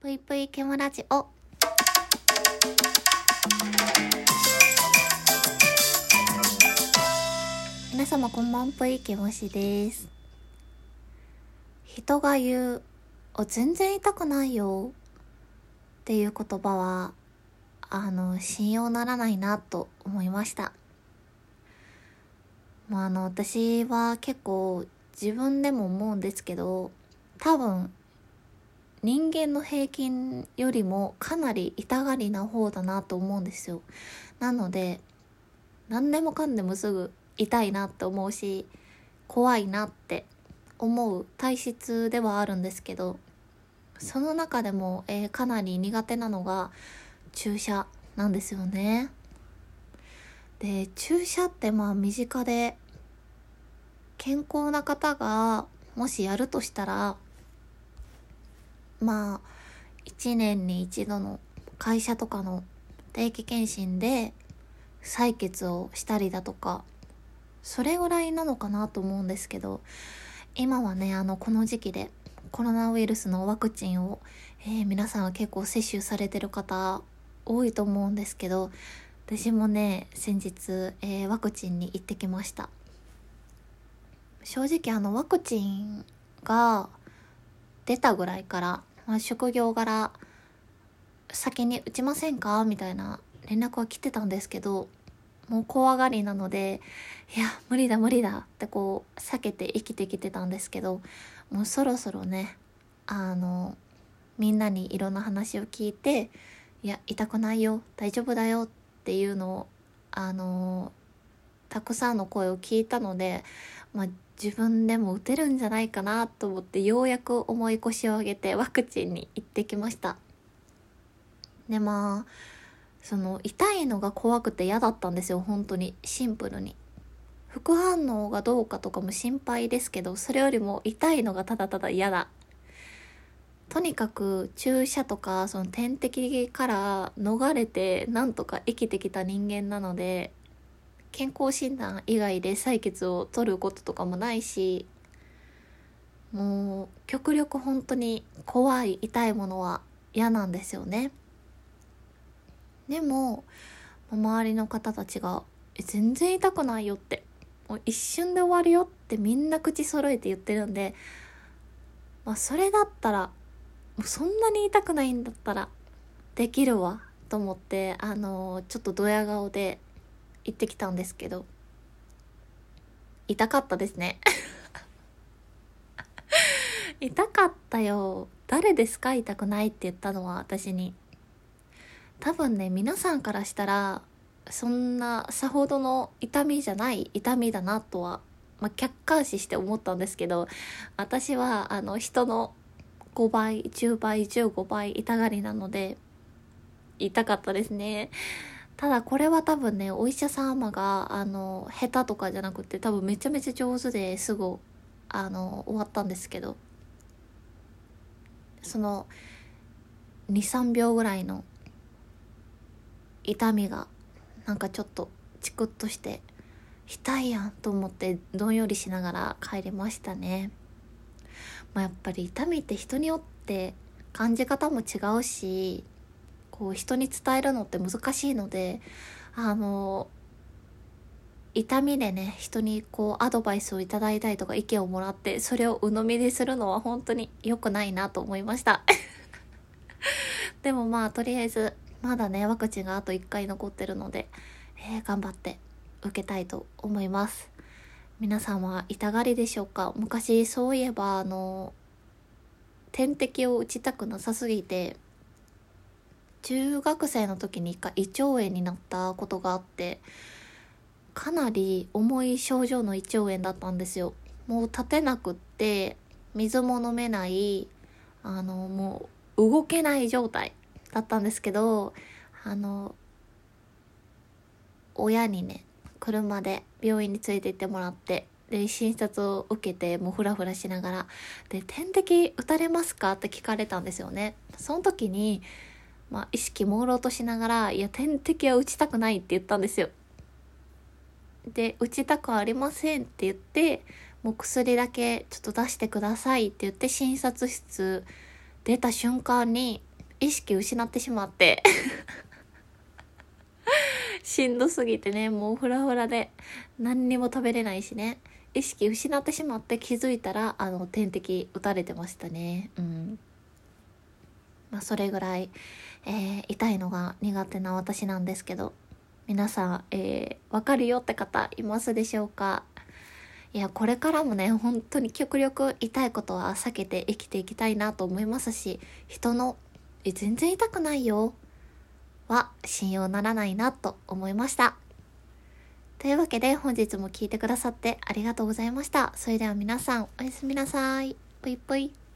ぷいぷいケモラジオ。皆様こんばんぷいケモシです。人が言う、お、全然痛くないよ。っていう言葉は、あの、信用ならないなと思いました。まあ、あの、私は結構自分でも思うんですけど、多分、人間の平均よりもかなり痛がりな方だなと思うんですよ。なので、何でもかんでもすぐ痛いなって思うし、怖いなって思う体質ではあるんですけど、その中でも、えーかなり苦手なのが注射なんですよね。で、注射ってまあ身近で健康な方がもしやるとしたら、まあ、1年に一度の会社とかの定期検診で採血をしたりだとか、それぐらいなのかなと思うんですけど、今はね、あの、この時期でコロナウイルスのワクチンを、えー皆さんは結構接種されてる方多いと思うんですけど、私もね、先日、えーワクチンに行ってきました。正直あの、ワクチンが出たぐらいから、まあ、職業柄、先に打ちませんか？みたいな連絡は来てたんですけど、もう怖がりなので、いや、無理だ無理だってこう、避けて生きてきてたんですけど、もうそろそろね、あの、みんなにいろんな話を聞いて、いや、痛くないよ、大丈夫だよっていうのを、あの、たくさんの声を聞いたので、まあ、自分でも打てるんじゃないかなと思って、ようやく重い腰を上げてワクチンに行ってきました。で、まあ、その、痛いのが怖くて嫌だったんですよ、本当に。シンプルに。副反応がどうかとかも心配ですけど、それよりも痛いのがただただ嫌だ。とにかく注射とかその点滴から逃れてなんとか生きてきた人間なので健康診断以外で採血を取ることとかもないしもう極力本当に怖い痛いものは嫌なんですよね。でも周りの方たちが「全然痛くないよ」ってもう一瞬で終わるよってみんな口揃えて言ってるんでまあそれだったらもうそんなに痛くないんだったらできるわと思ってあのちょっとドヤ顔で行ってきたんですけど痛かったですね。痛かったよ。誰ですか？痛くないって言ったのは私に。多分ね皆さんからしたらそんなさほどの痛みじゃない痛みだなとは、まあ、客観視して思ったんですけど私はあの人の5倍10倍15倍痛がりなので痛かったですね。ただこれは多分ねお医者様があの下手とかじゃなくて多分めちゃめちゃ上手ですぐあの終わったんですけどその23秒ぐらいの痛みがなんかちょっとチクッとして痛いやんと思ってどんよりしながら帰りましたね。まあ、やっぱり痛みって人によって感じ方も違うしこう人に伝えるのって難しいのであの痛みでね人にこうアドバイスをいただいたりとか意見をもらってそれを鵜呑みにするのは本当に良くないなと思いました。でもまあとりあえずまだねワクチンがあと1回残ってるので、えー頑張って受けたいと思います。皆さんは痛がりでしょうか？昔そういえばあの点滴を打ちたくなさすぎて中学生の時に一回胃腸炎になったことがあってかなり重い症状の胃腸炎だったんですよ。もう立てなくって水も飲めないあのもう動けない状態だったんですけどあの親にね車で病院に連れて行ってもらってで診察を受けてもうフラフラしながらで点滴打たれますか？って聞かれたんですよね。その時に、まあ、意識朦朧としながら「いや点滴は打ちたくない」って言ったんですよ。で打ちたくありませんって言ってもう薬だけちょっと出してくださいって言って診察室出た瞬間に意識失ってしまって。しんどすぎてねもうフラフラで。何にも食べれないしね。意識失ってしまって気づいたらあの点滴打たれてましたね。うん。まあそれぐらい、えー、痛いのが苦手な私なんですけど皆さん、えー、わかるよって方いますでしょうか？いや、これからもね、本当に極力痛いことは避けて生きていきたいなと思いますし、人の、え、全然痛くないよ、は信用ならないなと思いました。というわけで本日も聴いてくださってありがとうございました。それでは皆さんおやすみなさい。ぽいぽい。